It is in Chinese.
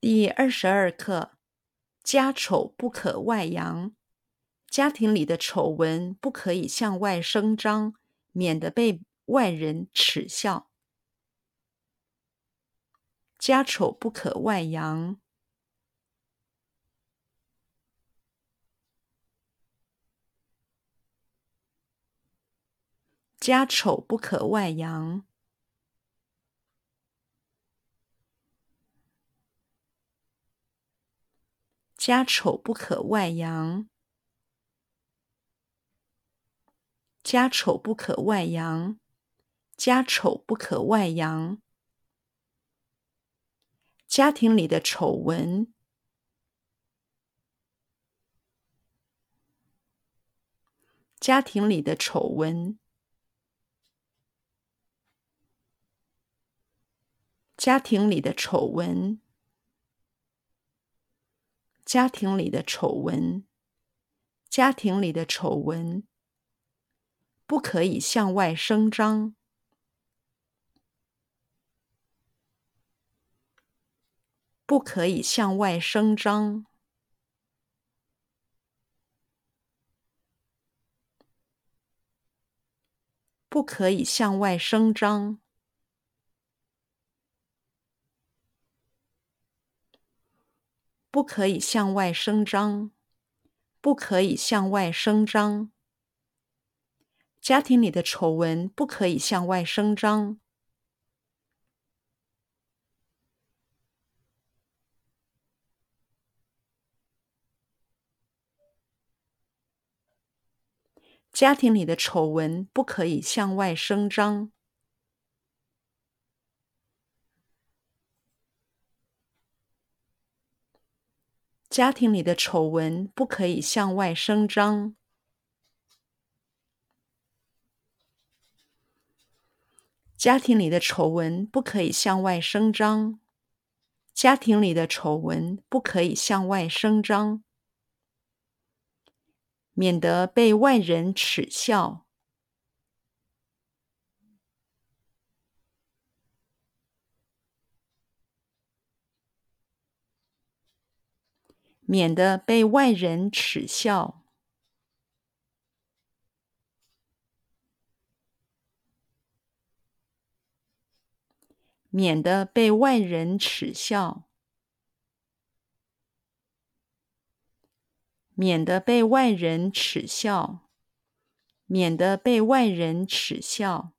第二十二课：家丑不可外扬，家庭里的丑闻不可以向外声张，免得被外人耻笑。家丑不可外扬，家丑不可外扬。家丑不可外扬，家丑不可外扬，家丑不可外扬。家庭里的丑闻，家庭里的丑闻，家庭里的丑闻。家庭里的丑闻，家庭里的丑闻，不可以向外声张，不可以向外声张，不可以向外声张。不可以向外声张，不可以向外声张。家庭里的丑闻不可以向外声张。家庭里的丑闻不可以向外声张。家庭里的丑闻不可以向外声张。家庭里的丑闻不可以向外声张。家庭里的丑闻不可以向外声张，免得被外人耻笑。免得被外人耻笑，免得被外人耻笑，免得被外人耻笑，免得被外人耻笑。